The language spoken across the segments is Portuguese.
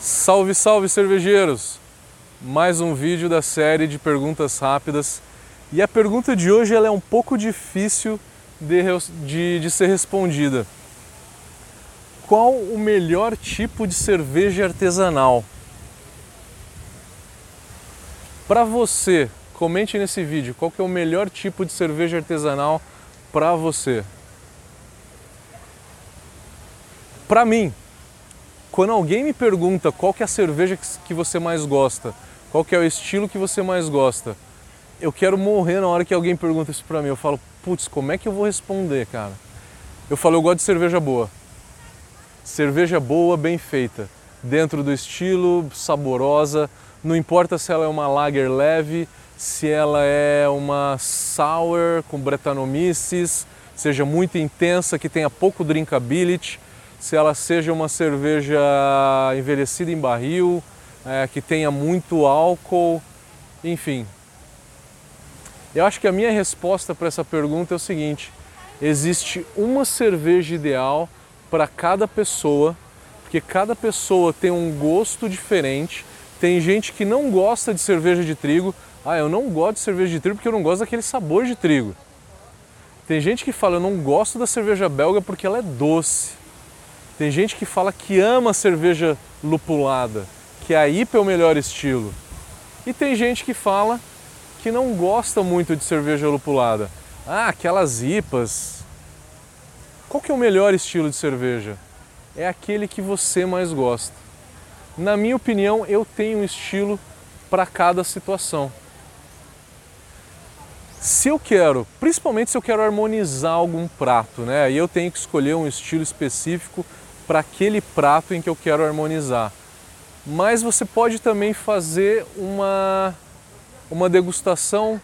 Salve, salve cervejeiros! Mais um vídeo da série de perguntas rápidas. E a pergunta de hoje ela é um pouco difícil de, de, de ser respondida. Qual o melhor tipo de cerveja artesanal? Para você, comente nesse vídeo qual que é o melhor tipo de cerveja artesanal para você. Para mim, quando alguém me pergunta qual que é a cerveja que você mais gosta, qual que é o estilo que você mais gosta, eu quero morrer na hora que alguém pergunta isso para mim. Eu falo, putz, como é que eu vou responder, cara? Eu falo, eu gosto de cerveja boa. Cerveja boa, bem feita, dentro do estilo, saborosa. Não importa se ela é uma lager leve, se ela é uma sour com Brettanomyces, seja muito intensa, que tenha pouco drinkability se ela seja uma cerveja envelhecida em barril, é, que tenha muito álcool, enfim. Eu acho que a minha resposta para essa pergunta é o seguinte: existe uma cerveja ideal para cada pessoa, porque cada pessoa tem um gosto diferente. Tem gente que não gosta de cerveja de trigo. Ah, eu não gosto de cerveja de trigo porque eu não gosto daquele sabor de trigo. Tem gente que fala, eu não gosto da cerveja belga porque ela é doce. Tem gente que fala que ama cerveja lupulada, que a IPA é o melhor estilo. E tem gente que fala que não gosta muito de cerveja lupulada. Ah, aquelas IPAs. Qual que é o melhor estilo de cerveja? É aquele que você mais gosta. Na minha opinião, eu tenho um estilo para cada situação. Se eu quero, principalmente se eu quero harmonizar algum prato, né? Aí eu tenho que escolher um estilo específico para aquele prato em que eu quero harmonizar. Mas você pode também fazer uma, uma degustação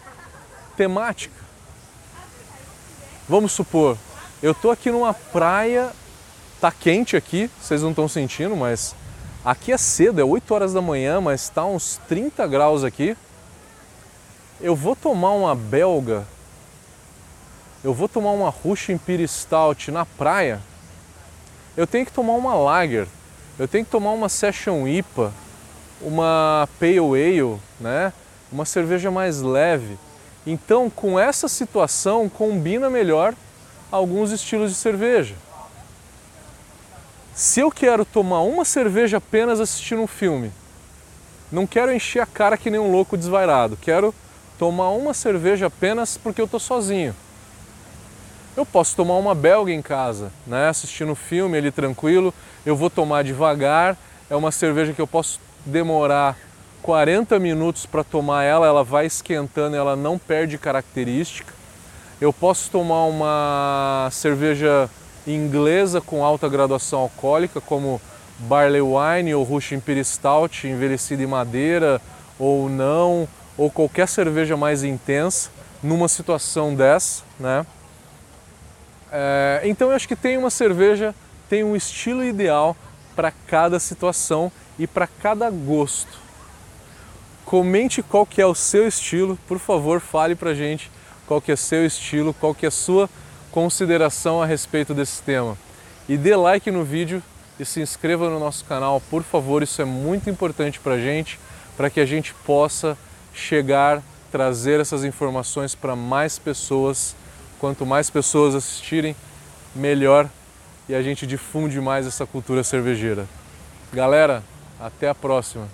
temática. Vamos supor, eu estou aqui numa praia, tá quente aqui, vocês não estão sentindo, mas aqui é cedo, é 8 horas da manhã, mas está uns 30 graus aqui. Eu vou tomar uma belga, eu vou tomar uma Russian Imperial Stout na praia, eu tenho que tomar uma Lager, eu tenho que tomar uma Session IPA, uma Pale Ale, né? uma cerveja mais leve. Então, com essa situação, combina melhor alguns estilos de cerveja. Se eu quero tomar uma cerveja apenas assistindo um filme, não quero encher a cara que nem um louco desvairado, quero tomar uma cerveja apenas porque eu estou sozinho. Eu posso tomar uma belga em casa, né? assistindo filme ali tranquilo, eu vou tomar devagar, é uma cerveja que eu posso demorar 40 minutos para tomar ela, ela vai esquentando, ela não perde característica. Eu posso tomar uma cerveja inglesa com alta graduação alcoólica, como Barley Wine ou Russian Imperial Stout, envelhecida em madeira ou não, ou qualquer cerveja mais intensa, numa situação dessa, né? É, então eu acho que tem uma cerveja, tem um estilo ideal para cada situação e para cada gosto. Comente qual que é o seu estilo, por favor, fale para gente qual que é o seu estilo, qual que é a sua consideração a respeito desse tema. E dê like no vídeo e se inscreva no nosso canal, por favor, isso é muito importante para a gente, para que a gente possa chegar, trazer essas informações para mais pessoas Quanto mais pessoas assistirem, melhor e a gente difunde mais essa cultura cervejeira. Galera, até a próxima!